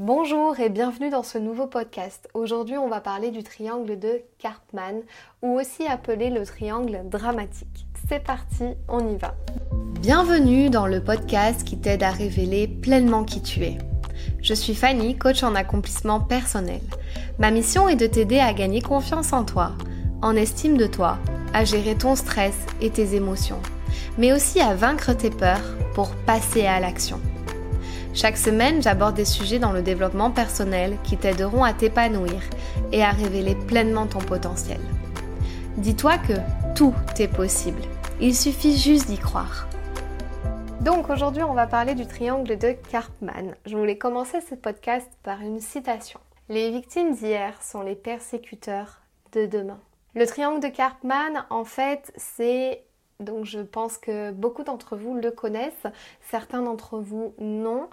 Bonjour et bienvenue dans ce nouveau podcast. Aujourd'hui, on va parler du triangle de Cartman ou aussi appelé le triangle dramatique. C'est parti, on y va. Bienvenue dans le podcast qui t'aide à révéler pleinement qui tu es. Je suis Fanny, coach en accomplissement personnel. Ma mission est de t'aider à gagner confiance en toi, en estime de toi, à gérer ton stress et tes émotions, mais aussi à vaincre tes peurs pour passer à l'action. Chaque semaine, j'aborde des sujets dans le développement personnel qui t'aideront à t'épanouir et à révéler pleinement ton potentiel. Dis-toi que tout est possible. Il suffit juste d'y croire. Donc aujourd'hui, on va parler du triangle de Karpman. Je voulais commencer ce podcast par une citation. Les victimes d'hier sont les persécuteurs de demain. Le triangle de Karpman, en fait, c'est donc je pense que beaucoup d'entre vous le connaissent, certains d'entre vous non.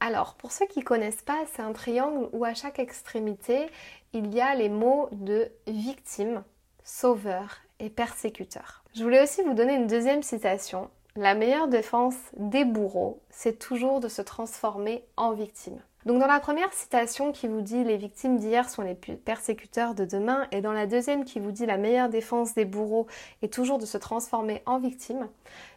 Alors pour ceux qui ne connaissent pas, c'est un triangle où à chaque extrémité, il y a les mots de victime, sauveur et persécuteur. Je voulais aussi vous donner une deuxième citation. La meilleure défense des bourreaux, c'est toujours de se transformer en victime. Donc dans la première citation qui vous dit les victimes d'hier sont les persécuteurs de demain et dans la deuxième qui vous dit la meilleure défense des bourreaux est toujours de se transformer en victime,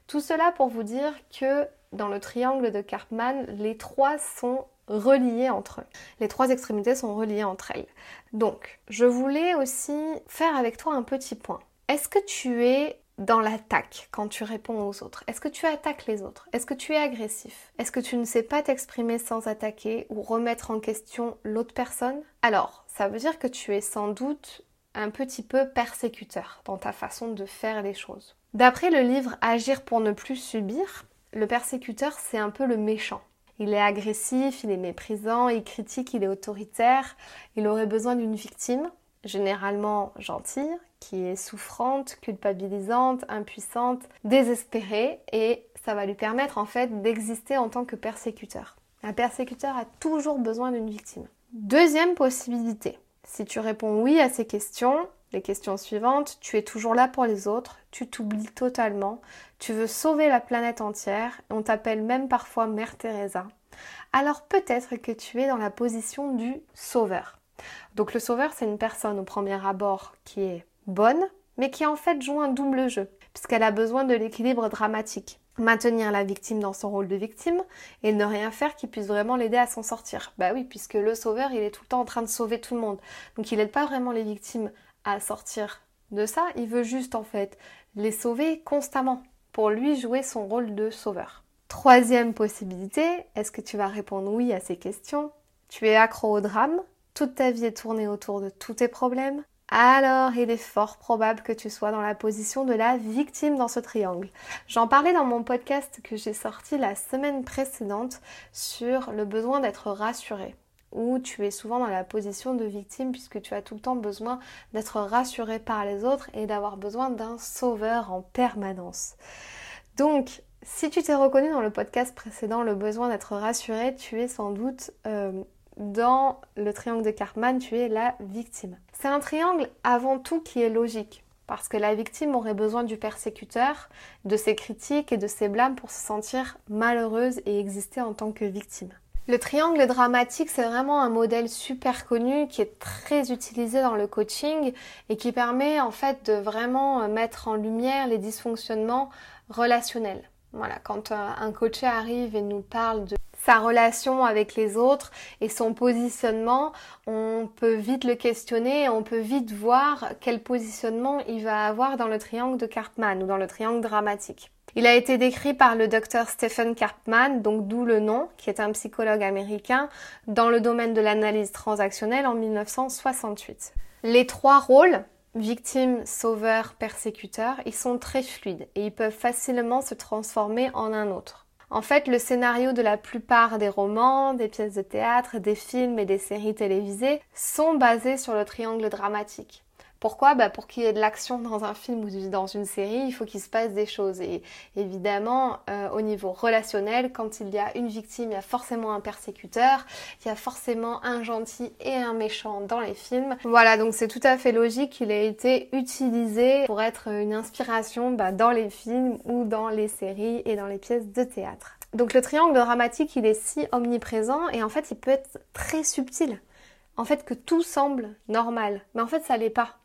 tout cela pour vous dire que dans le triangle de Karpman, les trois sont reliés entre eux. Les trois extrémités sont reliées entre elles. Donc, je voulais aussi faire avec toi un petit point. Est-ce que tu es dans l'attaque quand tu réponds aux autres. Est-ce que tu attaques les autres? Est-ce que tu es agressif? Est-ce que tu ne sais pas t'exprimer sans attaquer ou remettre en question l'autre personne? Alors, ça veut dire que tu es sans doute un petit peu persécuteur dans ta façon de faire les choses. D'après le livre Agir pour ne plus subir, le persécuteur c'est un peu le méchant. Il est agressif, il est méprisant, il critique, il est autoritaire, il aurait besoin d'une victime, généralement gentille, qui est souffrante, culpabilisante, impuissante, désespérée et ça va lui permettre en fait d'exister en tant que persécuteur. Un persécuteur a toujours besoin d'une victime. Deuxième possibilité, si tu réponds oui à ces questions, les questions suivantes, tu es toujours là pour les autres, tu t'oublies totalement, tu veux sauver la planète entière, on t'appelle même parfois Mère Teresa. Alors peut-être que tu es dans la position du sauveur. Donc le sauveur, c'est une personne au premier abord qui est bonne, mais qui en fait joue un double jeu, puisqu'elle a besoin de l'équilibre dramatique. Maintenir la victime dans son rôle de victime et ne rien faire qui puisse vraiment l'aider à s'en sortir. Bah oui, puisque le sauveur, il est tout le temps en train de sauver tout le monde. Donc il n'aide pas vraiment les victimes à sortir de ça, il veut juste en fait les sauver constamment pour lui jouer son rôle de sauveur. Troisième possibilité, est-ce que tu vas répondre oui à ces questions? Tu es accro au drame, toute ta vie est tournée autour de tous tes problèmes, alors il est fort probable que tu sois dans la position de la victime dans ce triangle. J'en parlais dans mon podcast que j'ai sorti la semaine précédente sur le besoin d'être rassuré où tu es souvent dans la position de victime puisque tu as tout le temps besoin d'être rassuré par les autres et d'avoir besoin d'un sauveur en permanence. Donc, si tu t'es reconnu dans le podcast précédent le besoin d'être rassuré, tu es sans doute euh, dans le triangle de Karpman, tu es la victime. C'est un triangle avant tout qui est logique, parce que la victime aurait besoin du persécuteur, de ses critiques et de ses blâmes pour se sentir malheureuse et exister en tant que victime. Le triangle dramatique, c'est vraiment un modèle super connu qui est très utilisé dans le coaching et qui permet en fait de vraiment mettre en lumière les dysfonctionnements relationnels. Voilà, quand un coach arrive et nous parle de sa relation avec les autres et son positionnement, on peut vite le questionner on peut vite voir quel positionnement il va avoir dans le triangle de Karpman ou dans le triangle dramatique. Il a été décrit par le docteur Stephen Karpman, donc d'où le nom, qui est un psychologue américain, dans le domaine de l'analyse transactionnelle en 1968. Les trois rôles, victime, sauveur, persécuteur, ils sont très fluides et ils peuvent facilement se transformer en un autre. En fait, le scénario de la plupart des romans, des pièces de théâtre, des films et des séries télévisées sont basés sur le triangle dramatique. Pourquoi? Bah Pour qu'il y ait de l'action dans un film ou dans une série, il faut qu'il se passe des choses. Et évidemment, euh, au niveau relationnel, quand il y a une victime, il y a forcément un persécuteur, il y a forcément un gentil et un méchant dans les films. Voilà, donc c'est tout à fait logique qu'il ait été utilisé pour être une inspiration bah, dans les films ou dans les séries et dans les pièces de théâtre. Donc le triangle dramatique, il est si omniprésent et en fait, il peut être très subtil. En fait, que tout semble normal, mais en fait, ça l'est pas.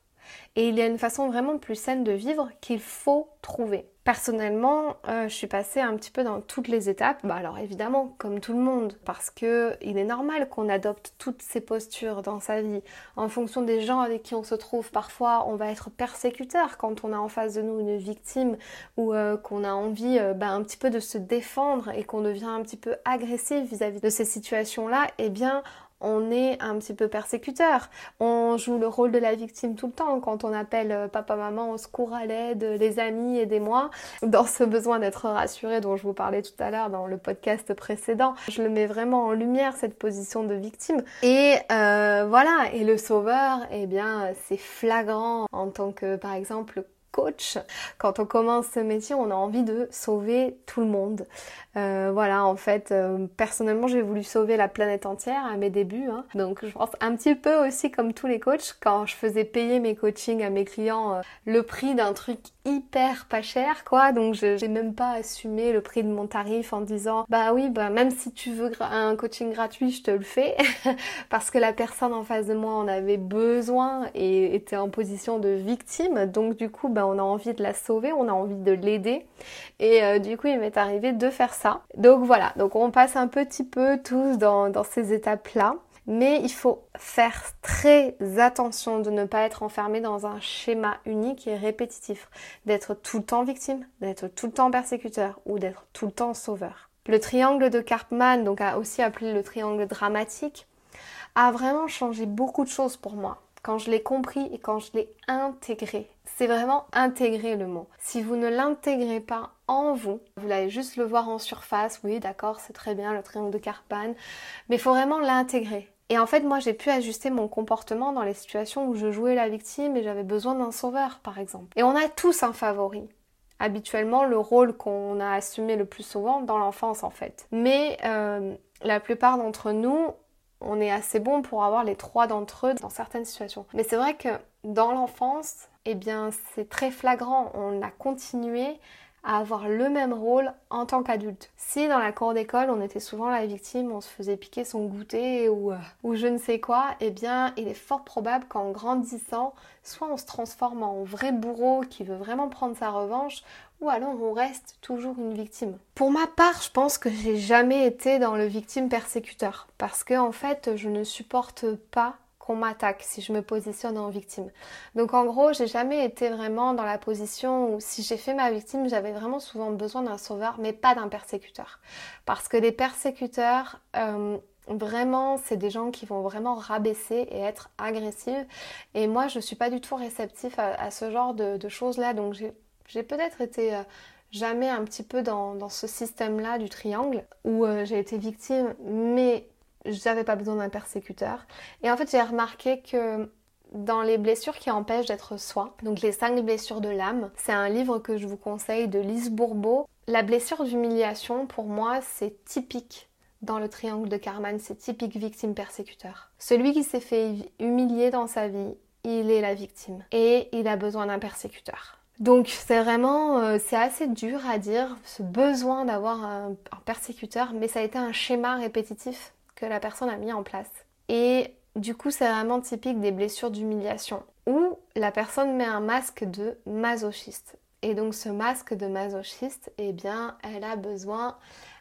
Et il y a une façon vraiment plus saine de vivre qu'il faut trouver. Personnellement, euh, je suis passée un petit peu dans toutes les étapes. Bah alors évidemment, comme tout le monde, parce que il est normal qu'on adopte toutes ces postures dans sa vie. En fonction des gens avec qui on se trouve, parfois on va être persécuteur quand on a en face de nous une victime ou euh, qu'on a envie euh, bah, un petit peu de se défendre et qu'on devient un petit peu agressif vis-à-vis de ces situations-là. Eh bien, on est un petit peu persécuteur. On joue le rôle de la victime tout le temps quand on appelle euh, papa, maman au secours à l'aide, les amis, aidez-moi. Dans ce besoin d'être rassuré dont je vous parlais tout à l'heure dans le podcast précédent, je le mets vraiment en lumière cette position de victime. Et euh, voilà, et le sauveur, eh bien, c'est flagrant en tant que par exemple coach. Quand on commence ce métier, on a envie de sauver tout le monde. Euh, voilà, en fait, euh, personnellement, j'ai voulu sauver la planète entière à mes débuts. Hein. Donc, je pense un petit peu aussi comme tous les coachs, quand je faisais payer mes coachings à mes clients euh, le prix d'un truc hyper pas cher, quoi. Donc, j'ai même pas assumé le prix de mon tarif en disant, bah oui, bah même si tu veux un coaching gratuit, je te le fais, parce que la personne en face de moi en avait besoin et était en position de victime. Donc, du coup, bah on a envie de la sauver, on a envie de l'aider. Et euh, du coup, il m'est arrivé de faire ça. Donc voilà, donc on passe un petit peu tous dans, dans ces étapes-là. Mais il faut faire très attention de ne pas être enfermé dans un schéma unique et répétitif, d'être tout le temps victime, d'être tout le temps persécuteur ou d'être tout le temps sauveur. Le triangle de Karpman, donc aussi appelé le triangle dramatique, a vraiment changé beaucoup de choses pour moi quand je l'ai compris et quand je l'ai intégré. C'est vraiment intégrer le mot. Si vous ne l'intégrez pas en vous, vous allez juste le voir en surface, oui d'accord c'est très bien le triangle de Carpan, mais il faut vraiment l'intégrer. Et en fait, moi, j'ai pu ajuster mon comportement dans les situations où je jouais la victime et j'avais besoin d'un sauveur, par exemple. Et on a tous un favori. Habituellement, le rôle qu'on a assumé le plus souvent dans l'enfance, en fait. Mais euh, la plupart d'entre nous, on est assez bon pour avoir les trois d'entre eux dans certaines situations. Mais c'est vrai que dans l'enfance, eh bien, c'est très flagrant. On a continué avoir le même rôle en tant qu'adulte. Si dans la cour d'école on était souvent la victime, on se faisait piquer son goûter ou, euh, ou je ne sais quoi, eh bien il est fort probable qu'en grandissant, soit on se transforme en vrai bourreau qui veut vraiment prendre sa revanche, ou alors on reste toujours une victime. Pour ma part, je pense que j'ai jamais été dans le victime persécuteur parce que en fait, je ne supporte pas qu'on m'attaque si je me positionne en victime. Donc en gros, j'ai jamais été vraiment dans la position où si j'ai fait ma victime, j'avais vraiment souvent besoin d'un sauveur, mais pas d'un persécuteur. Parce que les persécuteurs, euh, vraiment, c'est des gens qui vont vraiment rabaisser et être agressifs. Et moi, je suis pas du tout réceptif à, ce genre de, choses-là. Donc j'ai peut-être été... Euh, jamais un petit peu dans, ce système-là du triangle où euh, j'ai été victime, mais j'avais pas besoin d'un persécuteur. Et en fait, j'ai remarqué que dans les blessures qui empêchent d'être soi, donc les cinq blessures de l'âme, c'est un livre que je vous conseille de Lise Bourbeau. La blessure d'humiliation, pour moi, c'est typique dans le triangle de Karman, c'est typique victime persécuteur. Celui qui s'est fait humilier dans sa vie, il est la victime et il a besoin d'un persécuteur. Donc c'est vraiment, euh, c'est assez dur à dire, ce besoin d'avoir un persécuteur, mais ça a été un schéma répétitif que la personne a mis en place. Et du coup, c'est vraiment typique des blessures d'humiliation où la personne met un masque de masochiste. Et donc ce masque de masochiste, eh bien, elle a besoin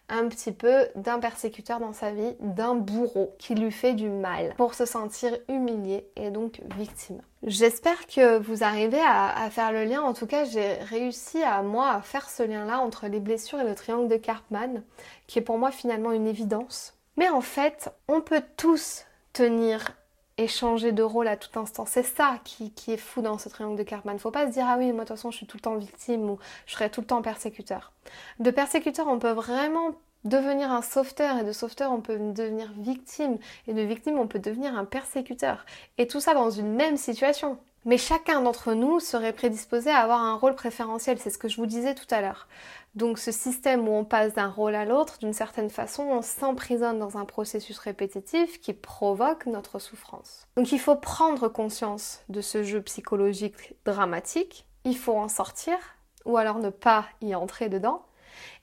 un petit peu d'un persécuteur dans sa vie, d'un bourreau qui lui fait du mal pour se sentir humilié et donc victime. J'espère que vous arrivez à, faire le lien. En tout cas, j'ai réussi à moi à faire ce lien-là entre les blessures et le triangle de Karpman, qui est pour moi finalement une évidence. Mais en fait, on peut tous tenir et changer de rôle à tout instant. C'est ça qui, est fou dans ce triangle de Karpman. Faut pas se dire ah oui, moi de toute façon je suis tout le temps victime ou je serai tout le temps persécuteur. De persécuteur, on peut vraiment devenir un sauveteur et de sauveteur on peut devenir victime et de victime on peut devenir un persécuteur. Et tout ça dans une même situation. Mais chacun d'entre nous serait prédisposé à avoir un rôle préférentiel, c'est ce que je vous disais tout à l'heure. Donc ce système où on passe d'un rôle à l'autre, d'une certaine façon, on s'emprisonne dans un processus répétitif qui provoque notre souffrance. Donc il faut prendre conscience de ce jeu psychologique dramatique, il faut en sortir, ou alors ne pas y entrer dedans.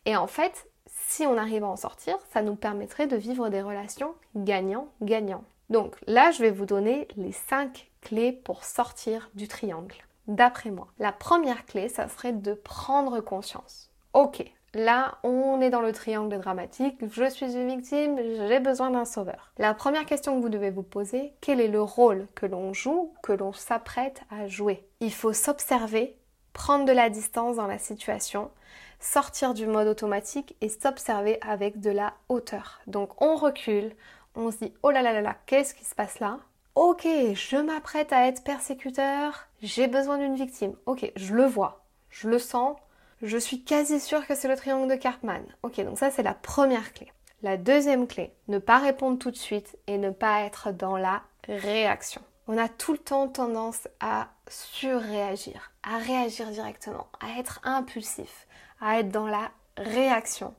Et en fait, si on arrive à en sortir, ça nous permettrait de vivre des relations gagnant-gagnant. Donc là, je vais vous donner les 5 clés pour sortir du triangle, d'après moi. La première clé, ça serait de prendre conscience. Ok, Là, on est dans le triangle dramatique, je suis une victime, j'ai besoin d'un sauveur. La première question que vous devez vous poser, quel est le rôle que l'on joue, que l'on s'apprête à jouer? Il faut s'observer, prendre de la distance dans la situation, sortir du mode automatique et s'observer avec de la hauteur. Donc on recule, on se dit oh là là là là, qu'est-ce qui se passe là? Ok, je m'apprête à être persécuteur, j'ai besoin d'une victime. Ok, je le vois, je le sens, je suis quasi sûre que c'est le triangle de Cartman. Ok, donc ça c'est la première clé. La deuxième clé, ne pas répondre tout de suite et ne pas être dans la réaction. On a tout le temps tendance à surréagir, à réagir directement, à être impulsif, à être dans la réaction.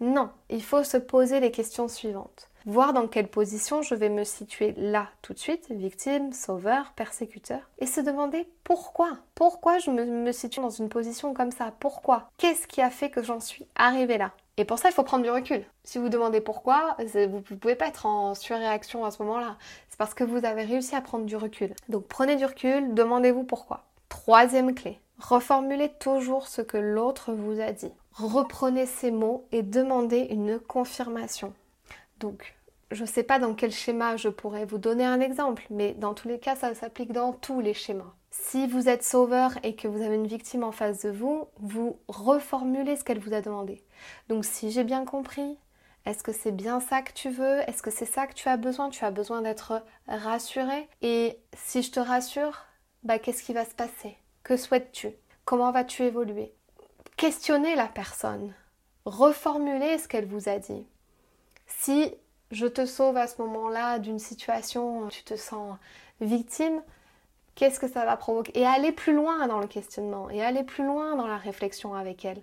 Non, il faut se poser les questions suivantes voir dans quelle position je vais me situer là tout de suite, victime, sauveur, persécuteur, et se demander pourquoi. Pourquoi je me, situe dans une position comme ça Pourquoi Qu'est-ce qui a fait que j'en suis arrivée là et pour ça, il faut prendre du recul. Si vous demandez pourquoi, vous ne pouvez pas être en surréaction à ce moment-là. C'est parce que vous avez réussi à prendre du recul. Donc prenez du recul, demandez-vous pourquoi. Troisième clé, reformulez toujours ce que l'autre vous a dit. Reprenez ces mots et demandez une confirmation. Donc, je ne sais pas dans quel schéma je pourrais vous donner un exemple, mais dans tous les cas, ça s'applique dans tous les schémas. Si vous êtes sauveur et que vous avez une victime en face de vous, vous reformulez ce qu'elle vous a demandé. Donc, si j'ai bien compris, est-ce que c'est bien ça que tu veux? Est-ce que c'est ça que tu as besoin? Tu as besoin d'être rassuré? Et si je te rassure, bah, qu'est-ce qui va se passer? Que souhaites-tu? Comment vas-tu évoluer? Questionnez la personne. Reformulez ce qu'elle vous a dit. Si je te sauve à ce moment-là d'une situation où tu te sens victime, qu'est-ce que ça va provoquer? Et aller plus loin dans le questionnement et aller plus loin dans la réflexion avec elle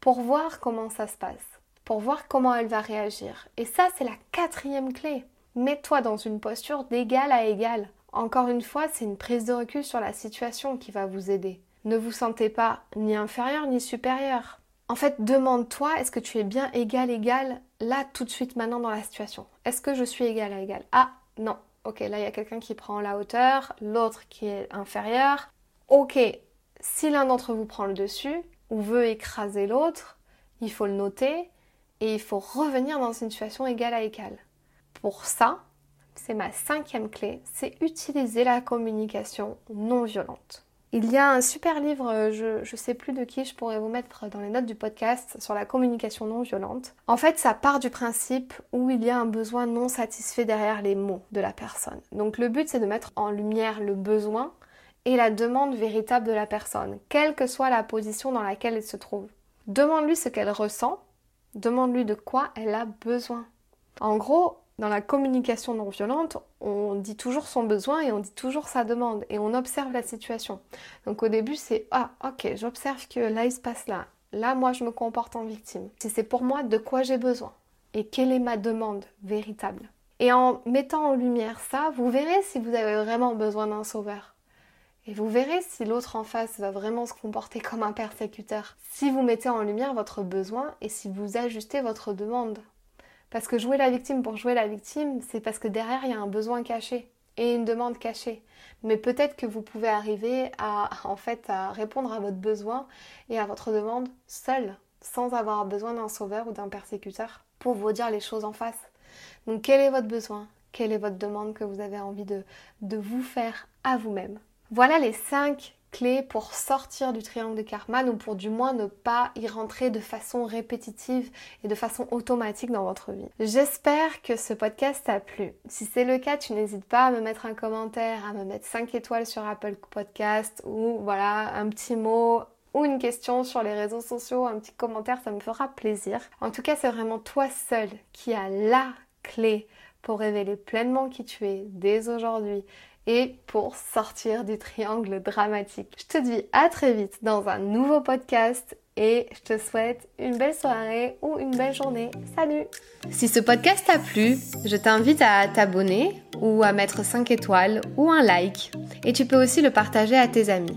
pour voir comment ça se passe, pour voir comment elle va réagir. Et ça, c'est la quatrième clé. Mets-toi dans une posture d'égal à égal. Encore une fois, c'est une prise de recul sur la situation qui va vous aider. Ne vous sentez pas ni inférieur ni supérieur. En fait, demande-toi, est-ce que tu es bien égal, égal, là, tout de suite, maintenant, dans la situation? Est-ce que je suis égal à égal? Ah, non. Ok, là, il y a quelqu'un qui prend la hauteur, l'autre qui est inférieur. Ok, si l'un d'entre vous prend le dessus ou veut écraser l'autre, il faut le noter et il faut revenir dans une situation égale à égale. Pour ça, c'est ma cinquième clé, c'est utiliser la communication non violente. Il y a un super livre, euh, je ne sais plus de qui, je pourrais vous mettre dans les notes du podcast sur la communication non violente. En fait, ça part du principe où il y a un besoin non satisfait derrière les mots de la personne. Donc le but, c'est de mettre en lumière le besoin et la demande véritable de la personne, quelle que soit la position dans laquelle elle se trouve. Demande-lui ce qu'elle ressent, demande-lui de quoi elle a besoin. En gros, dans la communication non violente, on dit toujours son besoin et on dit toujours sa demande et on observe la situation. Donc au début, c'est ah, ok, j'observe que là il se passe là. Là, moi, je me comporte en victime. Si c'est pour moi, de quoi j'ai besoin et quelle est ma demande véritable. Et en mettant en lumière ça, vous verrez si vous avez vraiment besoin d'un sauveur. Et vous verrez si l'autre en face va vraiment se comporter comme un persécuteur. Si vous mettez en lumière votre besoin et si vous ajustez votre demande. Parce que jouer la victime pour jouer la victime, c'est parce que derrière, il y a un besoin caché et une demande cachée. Mais peut-être que vous pouvez arriver à, en fait, à répondre à votre besoin et à votre demande seul, sans avoir besoin d'un sauveur ou d'un persécuteur pour vous dire les choses en face. Donc, quel est votre besoin? Quelle est votre demande que vous avez envie de, de vous faire à vous-même? Voilà les cinq clé pour sortir du triangle de Karman ou pour du moins ne pas y rentrer de façon répétitive et de façon automatique dans votre vie. J'espère que ce podcast t'a plu. Si c'est le cas, tu n'hésites pas à me mettre un commentaire, à me mettre 5 étoiles sur Apple Podcast ou voilà, un petit mot ou une question sur les réseaux sociaux, un petit commentaire, ça me fera plaisir. En tout cas, c'est vraiment toi seul qui as la clé pour révéler pleinement qui tu es dès aujourd'hui et pour sortir du triangle dramatique. Je te dis à très vite dans un nouveau podcast et je te souhaite une belle soirée ou une belle journée. Salut Si ce podcast t'a plu, je t'invite à t'abonner ou à mettre 5 étoiles ou un like et tu peux aussi le partager à tes amis.